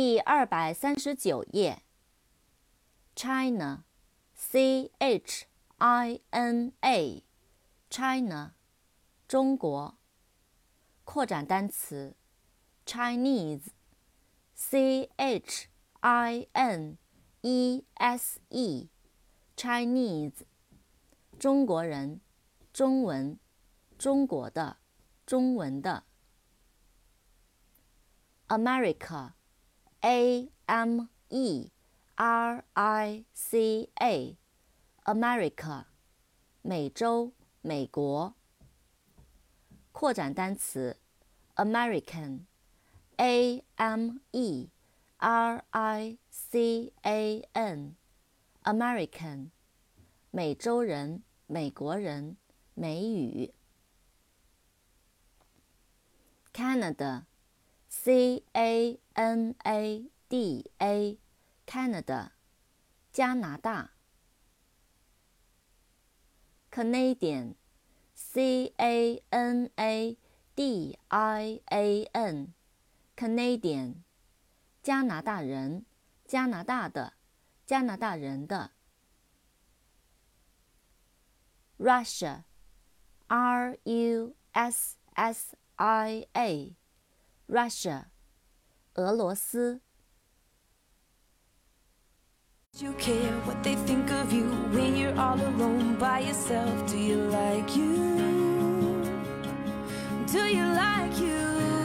第二百三十九页。China，C H I N A，China，中国。扩展单词，Chinese，C H I N E S E，Chinese，中国人，中文，中国的，中文的。America A M E R I C A，America，美洲，美国。扩展单词，American，A M E R I C A N，American，美洲人，美国人，美语。Canada。C A N A D A，Canada，加拿大。Canadian，C A N A D I A N，Canadian，加拿大人，加拿大的，加拿大人的。Russia，R U S S I A。Russia，俄罗斯。You care what they think of you when you're all alone by yourself. Do you like you? Do you like you?